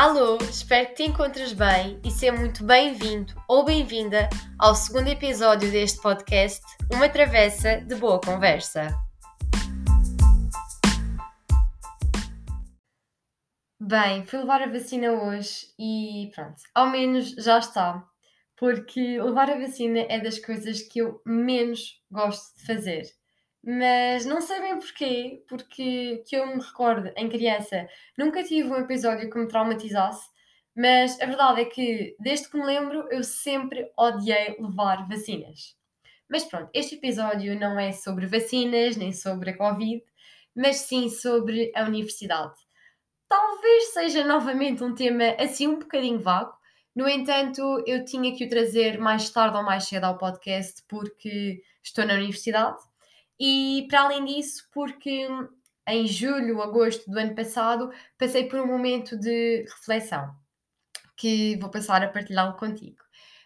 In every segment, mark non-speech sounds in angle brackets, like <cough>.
Alô, espero que te encontres bem e seja muito bem-vindo ou bem-vinda ao segundo episódio deste podcast, Uma Travessa de Boa Conversa. Bem, fui levar a vacina hoje e pronto, ao menos já está, porque levar a vacina é das coisas que eu menos gosto de fazer mas não sei bem porquê, porque que eu me recordo em criança nunca tive um episódio que me traumatizasse, mas a verdade é que desde que me lembro eu sempre odiei levar vacinas. Mas pronto, este episódio não é sobre vacinas nem sobre a Covid, mas sim sobre a universidade. Talvez seja novamente um tema assim um bocadinho vago, no entanto, eu tinha que o trazer mais tarde ou mais cedo ao podcast porque estou na universidade e para além disso, porque em julho, agosto do ano passado, passei por um momento de reflexão que vou passar a partilhá-lo contigo.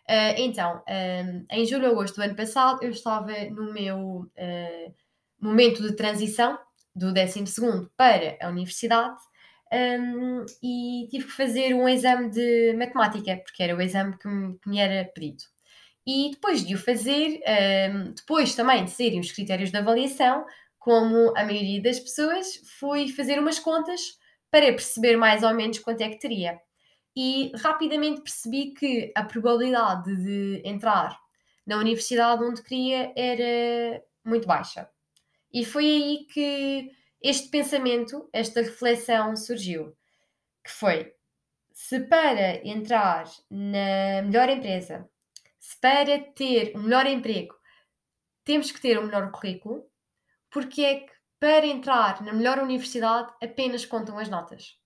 Uh, então, um, em julho, agosto do ano passado, eu estava no meu uh, momento de transição do 12 para a universidade um, e tive que fazer um exame de matemática, porque era o exame que me, que me era pedido. E depois de o fazer, um, depois também de serem os critérios de avaliação, como a maioria das pessoas, fui fazer umas contas para perceber mais ou menos quanto é que teria. E rapidamente percebi que a probabilidade de entrar na universidade onde queria era muito baixa. E foi aí que este pensamento, esta reflexão surgiu, que foi se para entrar na melhor empresa para ter um melhor emprego temos que ter um melhor currículo, porque é que para entrar na melhor universidade apenas contam as notas.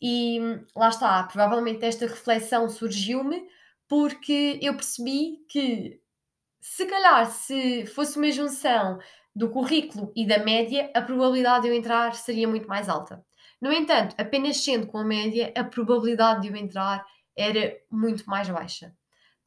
E lá está, provavelmente esta reflexão surgiu-me porque eu percebi que se calhar se fosse uma junção do currículo e da média, a probabilidade de eu entrar seria muito mais alta. No entanto, apenas sendo com a média, a probabilidade de eu entrar era muito mais baixa.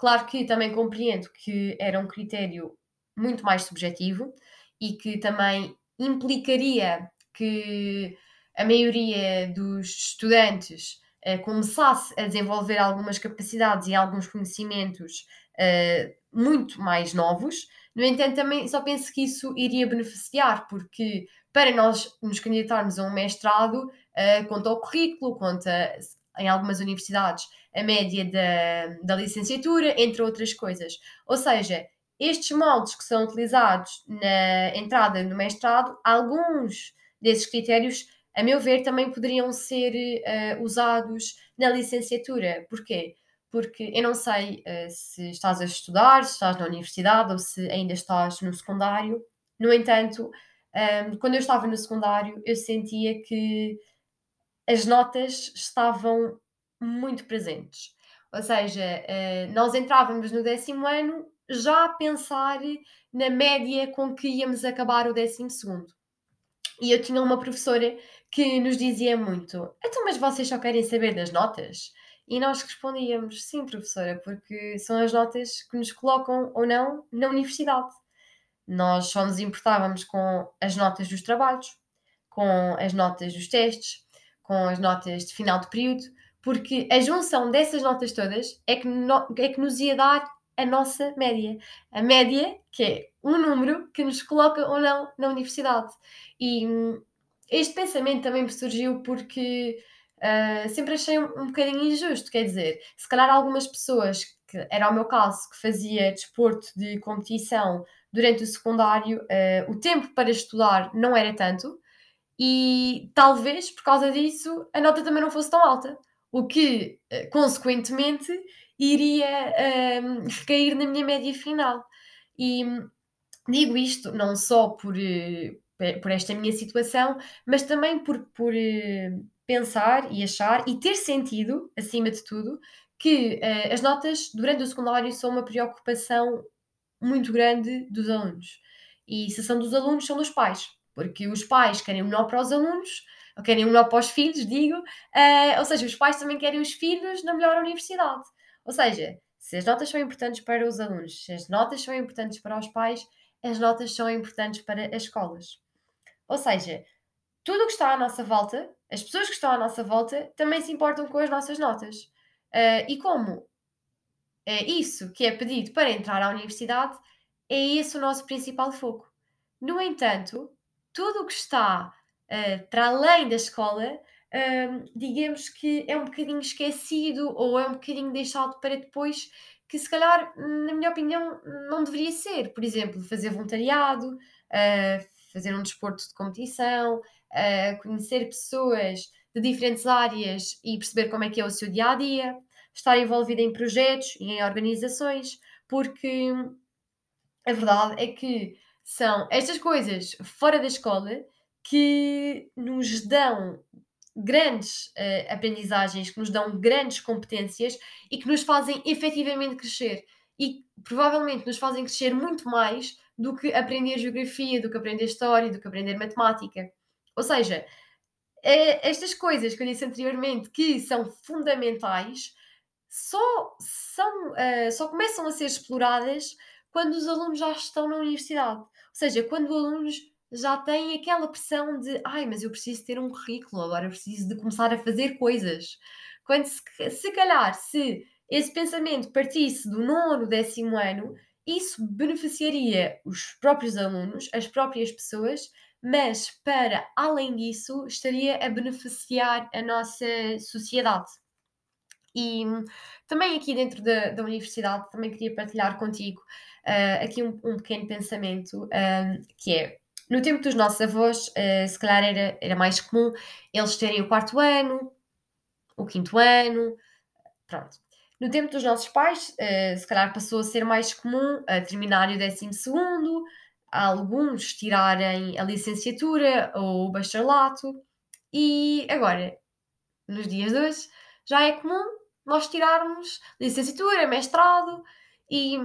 Claro que também compreendo que era um critério muito mais subjetivo e que também implicaria que a maioria dos estudantes uh, começasse a desenvolver algumas capacidades e alguns conhecimentos uh, muito mais novos. No entanto, também só penso que isso iria beneficiar, porque para nós nos candidatarmos a um mestrado, uh, conta o currículo, conta em algumas universidades a média da, da licenciatura, entre outras coisas. Ou seja, estes moldes que são utilizados na entrada no mestrado, alguns desses critérios, a meu ver, também poderiam ser uh, usados na licenciatura. Porquê? Porque eu não sei uh, se estás a estudar, se estás na universidade ou se ainda estás no secundário. No entanto, um, ehm, quando eu estava no secundário, eu sentia que as notas estavam muito presentes. Ou seja, eh, nós entrávamos no décimo ano já a pensar na média com que íamos acabar o décimo segundo. E eu tinha uma professora que nos dizia muito: então, mas vocês só querem saber das notas? E nós respondíamos: sim, professora, porque são as notas que nos colocam ou não na universidade. Nós só nos importávamos com as notas dos trabalhos, com as notas dos testes, com as notas de final de período, porque a junção dessas notas todas é que, no, é que nos ia dar a nossa média. A média, que é um número que nos coloca ou não na universidade. E hum, este pensamento também me surgiu porque uh, sempre achei um, um bocadinho injusto. Quer dizer, se calhar algumas pessoas, que era o meu caso, que fazia desporto de competição durante o secundário, uh, o tempo para estudar não era tanto e talvez por causa disso a nota também não fosse tão alta, o que eh, consequentemente iria um, ehm, recair na minha média final. E digo isto não só por, eh, por esta minha situação, mas também por, por eh, pensar e achar e ter sentido, acima de tudo, que uh, as notas durante o secundário são uma preocupação muito grande dos alunos. E se são dos alunos, são dos pais porque os pais querem o melhor para os alunos, querem o melhor para os filhos, digo, uh, ou seja, os pais também querem os filhos na melhor universidade. Ou seja, se as notas são importantes para os alunos, se as notas são importantes para os pais, as notas são importantes para as escolas. Ou seja, tudo o que está à nossa volta, as pessoas que estão à nossa volta também se importam com as nossas notas. Uh, e como é isso que é pedido para entrar à universidade, é esse o nosso principal foco. No entanto, tudo o que está uh, para além da escola, uh, digamos que é um bocadinho esquecido ou é um bocadinho deixado para depois, que se calhar, na minha opinião, não deveria ser. Por exemplo, fazer voluntariado, uh, fazer um desporto de competição, conhecer pessoas de diferentes áreas e perceber como é que é o seu dia a dia, estar envolvida em projetos e em organizações, porque a verdade é que são estas coisas fora da escola que nos dão grandes uh, aprendizagens, que nos dão grandes competências e que nos fazem efetivamente crescer. E provavelmente nos fazem crescer muito mais do que aprender geografia, do que aprender história, do que aprender matemática. Ou seja, é, estas coisas que eu disse anteriormente que são fundamentais só, são, uh, só começam a ser exploradas quando os alunos já estão na universidade. Seja, quando os alunos já têm aquela pressão de ai, mas eu preciso ter um currículo, agora preciso de começar a fazer coisas. Quando se, se calhar, se esse pensamento partisse do nono, décimo ano, isso beneficiaria os próprios alunos, as próprias pessoas, mas para além disso, estaria a beneficiar a nossa sociedade. E também aqui dentro da, da universidade, também queria partilhar contigo uh, aqui um, um, pequeno pensamento, uh, que é, no tempo dos nossos avós, uh, se calhar era, era mais comum eles terem o quarto ano, o quinto ano, pronto. No tempo dos nossos pais, se calhar passou a ser mais comum terminar o décimo segundo, alguns tirarem a licenciatura ou o bacharelato, e agora, nos dias de hoje, já é comum nós tirarmos licenciatura, mestrado, e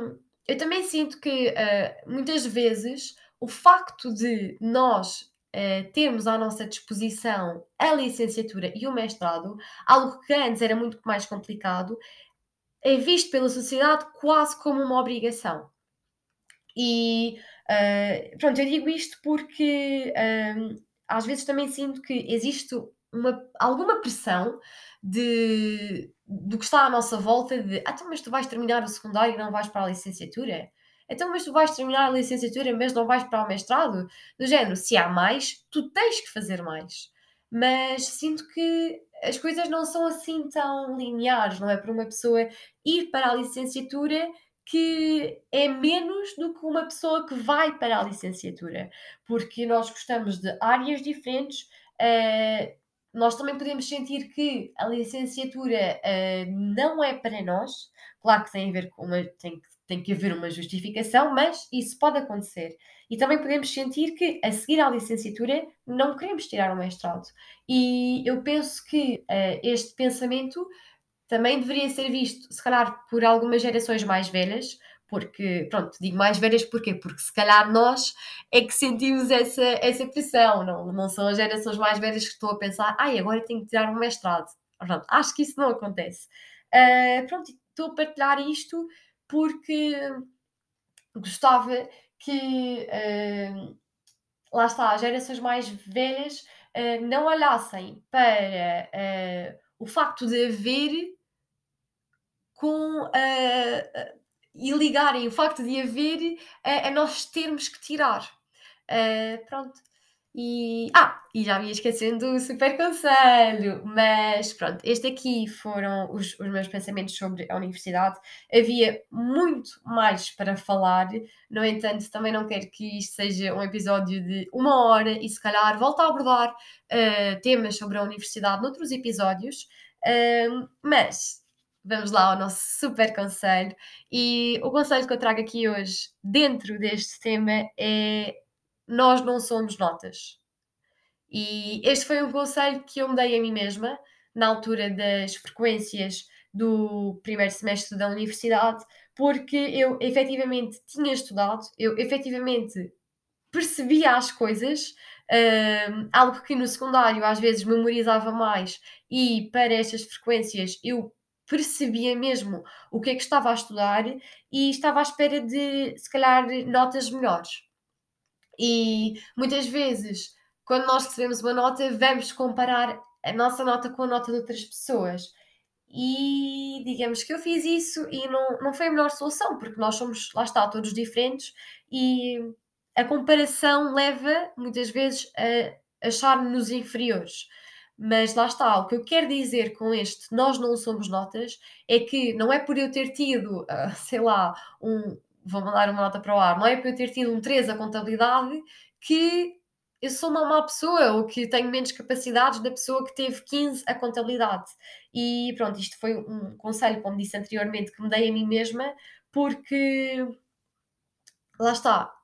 eu também sinto que uh, muitas vezes o facto de nós uh, termos à nossa disposição a licenciatura e o mestrado, algo que antes era muito mais complicado, é visto pela sociedade quase como uma obrigação. E uh, pronto, eu digo isto porque às vezes também sinto que existe uma, alguma pressão de, do que está à nossa volta de ah, então, mas tu vais terminar o secundário e não vais para a licenciatura? Então, mas tu vais terminar a licenciatura, mas não vais para o mestrado? Do género, se há mais, tu tens que fazer mais. Mas sinto que as coisas não são assim tão lineares, não é? Para uma pessoa ir para a licenciatura que é menos do que uma pessoa que vai para a licenciatura, porque nós gostamos de áreas diferentes, uh, nós também podemos sentir que a licenciatura uh, não é para nós. Claro que tem a ver com uma, tem, tem que haver uma justificação, mas isso pode acontecer. E também podemos sentir que a seguir à licenciatura não queremos tirar o mestrado. E eu penso que uh, este pensamento também deveria ser visto, se calhar, por algumas gerações mais velhas, porque, pronto, digo mais velhas porquê? Porque se calhar nós é que sentimos essa, essa pressão, não, não são as gerações mais velhas que estou a pensar, ai, agora tenho que tirar um mestrado. Pronto, acho que isso não acontece. Uh, pronto, estou a partilhar isto porque gostava que, uh, lá está, as gerações mais velhas uh, não olhassem para o facto de haver com e ligarem o facto de haver a, a nós termos que tirar. Uh, pronto. E, ah, e já me esquecendo do super conselho, mas pronto, este aqui foram os, os, meus pensamentos sobre a universidade. Havia muito mais para falar, no entanto, também não quero que isto seja um episódio de uma hora e se calhar volto a abordar uh, temas sobre a universidade noutros episódios, uh, mas vamos lá ao nosso super conselho. E o conselho que eu trago aqui hoje, dentro deste tema, é: nós não somos notas. E este foi um conselho que eu me dei a mim mesma na altura das frequências do primeiro semestre da universidade, porque eu efetivamente tinha estudado, eu efetivamente percebia as coisas, uh, algo que no secundário às vezes memorizava mais, e para estas frequências eu percebia mesmo o que é que estava a estudar e estava à espera de, se calhar, notas melhores. E muitas vezes, quando nós recebemos uma nota, vamos comparar a nossa nota com a nota de outras pessoas. E digamos que eu fiz isso e não, não foi a melhor solução, porque nós somos, lá está, todos diferentes e a comparação leva muitas vezes a achar-nos inferiores. Mas lá está, o que eu quero dizer com este nós não somos notas é que não é por eu ter tido, uh, <laughs> sei lá, um. Vou mandar uma nota para o ar, não é por eu ter tido um 3 a contabilidade que eu sou uma má pessoa ou que tenho menos capacidades da pessoa que teve 15 a contabilidade. E pronto, isto foi um conselho, como disse anteriormente, que me dei a mim mesma, porque lá está,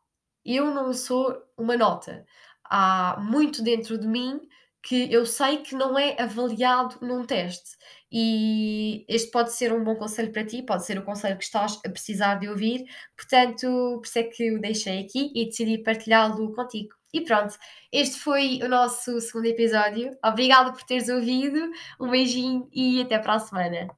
eu não sou uma nota. Há muito dentro de mim que eu sei que não é avaliado num teste. E este pode ser um bom conselho para ti, pode ser o conselho que estás a precisar de ouvir. Portanto, por isso é que o deixei aqui e decidi partilhá-lo contigo. E pronto, este foi o nosso segundo episódio. Obrigada por teres ouvido, um beijinho e até para a semana.